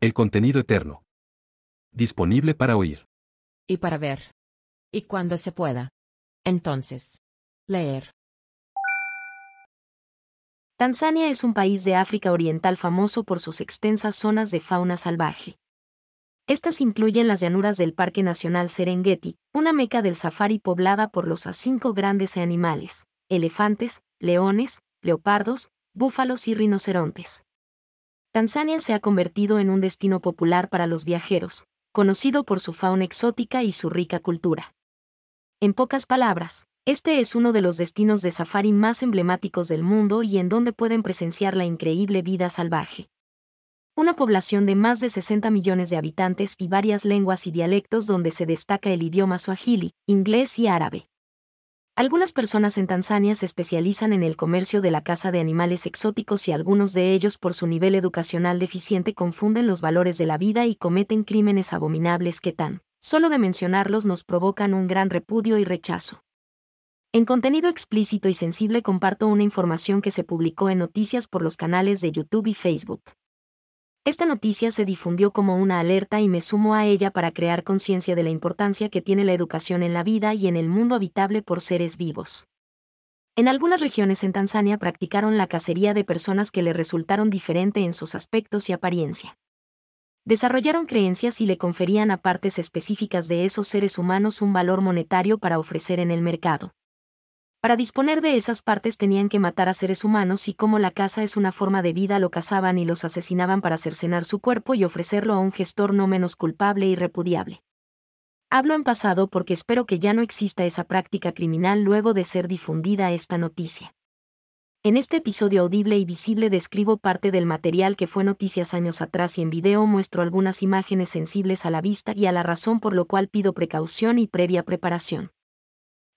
El contenido eterno. Disponible para oír. Y para ver. Y cuando se pueda. Entonces. Leer. Tanzania es un país de África Oriental famoso por sus extensas zonas de fauna salvaje. Estas incluyen las llanuras del Parque Nacional Serengeti, una meca del safari poblada por los a cinco grandes animales, elefantes, leones, leopardos, búfalos y rinocerontes. Tanzania se ha convertido en un destino popular para los viajeros, conocido por su fauna exótica y su rica cultura. En pocas palabras, este es uno de los destinos de safari más emblemáticos del mundo y en donde pueden presenciar la increíble vida salvaje. Una población de más de 60 millones de habitantes y varias lenguas y dialectos donde se destaca el idioma swahili, inglés y árabe. Algunas personas en Tanzania se especializan en el comercio de la caza de animales exóticos y algunos de ellos por su nivel educacional deficiente confunden los valores de la vida y cometen crímenes abominables que tan, solo de mencionarlos nos provocan un gran repudio y rechazo. En contenido explícito y sensible comparto una información que se publicó en noticias por los canales de YouTube y Facebook. Esta noticia se difundió como una alerta y me sumo a ella para crear conciencia de la importancia que tiene la educación en la vida y en el mundo habitable por seres vivos. En algunas regiones en Tanzania practicaron la cacería de personas que le resultaron diferente en sus aspectos y apariencia. Desarrollaron creencias y le conferían a partes específicas de esos seres humanos un valor monetario para ofrecer en el mercado. Para disponer de esas partes tenían que matar a seres humanos y como la caza es una forma de vida lo cazaban y los asesinaban para cercenar su cuerpo y ofrecerlo a un gestor no menos culpable y repudiable. Hablo en pasado porque espero que ya no exista esa práctica criminal luego de ser difundida esta noticia. En este episodio audible y visible describo parte del material que fue noticias años atrás y en video muestro algunas imágenes sensibles a la vista y a la razón por lo cual pido precaución y previa preparación.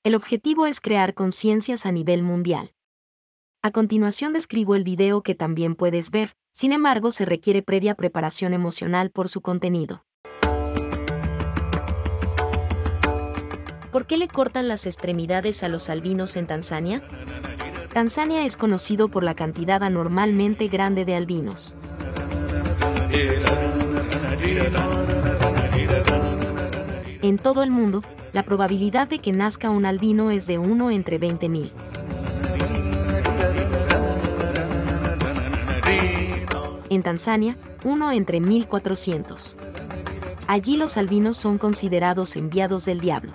El objetivo es crear conciencias a nivel mundial. A continuación describo el video que también puedes ver, sin embargo se requiere previa preparación emocional por su contenido. ¿Por qué le cortan las extremidades a los albinos en Tanzania? Tanzania es conocido por la cantidad anormalmente grande de albinos. En todo el mundo, la probabilidad de que nazca un albino es de 1 entre 20.000. En Tanzania, 1 entre 1.400. Allí los albinos son considerados enviados del diablo.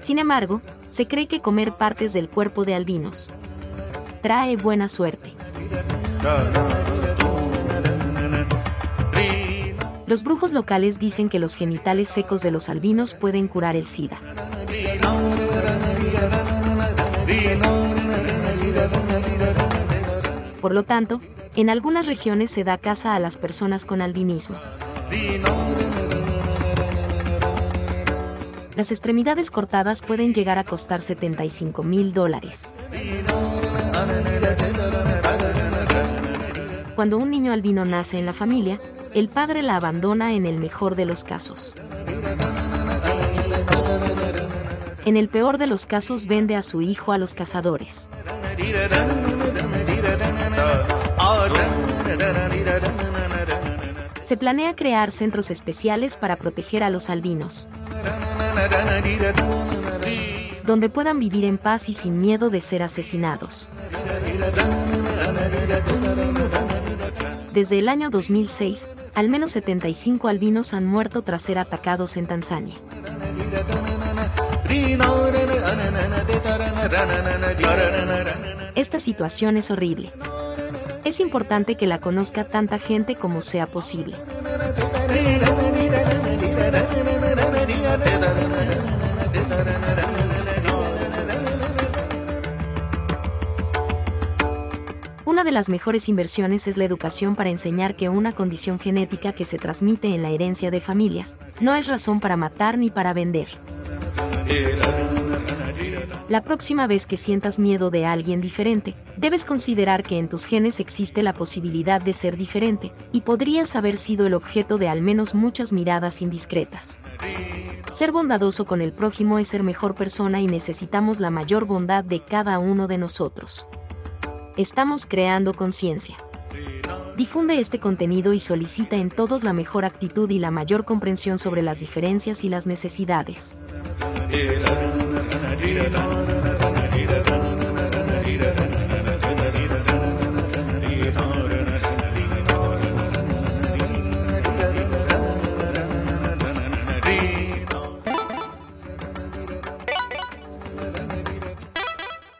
Sin embargo, se cree que comer partes del cuerpo de albinos trae buena suerte. Los brujos locales dicen que los genitales secos de los albinos pueden curar el SIDA. Por lo tanto, en algunas regiones se da caza a las personas con albinismo. Las extremidades cortadas pueden llegar a costar 75 mil dólares. Cuando un niño albino nace en la familia, el padre la abandona en el mejor de los casos. En el peor de los casos vende a su hijo a los cazadores. Se planea crear centros especiales para proteger a los albinos, donde puedan vivir en paz y sin miedo de ser asesinados. Desde el año 2006, al menos 75 albinos han muerto tras ser atacados en Tanzania. Esta situación es horrible. Es importante que la conozca tanta gente como sea posible. Una de las mejores inversiones es la educación para enseñar que una condición genética que se transmite en la herencia de familias no es razón para matar ni para vender. La próxima vez que sientas miedo de alguien diferente, debes considerar que en tus genes existe la posibilidad de ser diferente, y podrías haber sido el objeto de al menos muchas miradas indiscretas. Ser bondadoso con el prójimo es ser mejor persona y necesitamos la mayor bondad de cada uno de nosotros. Estamos creando conciencia. Difunde este contenido y solicita en todos la mejor actitud y la mayor comprensión sobre las diferencias y las necesidades.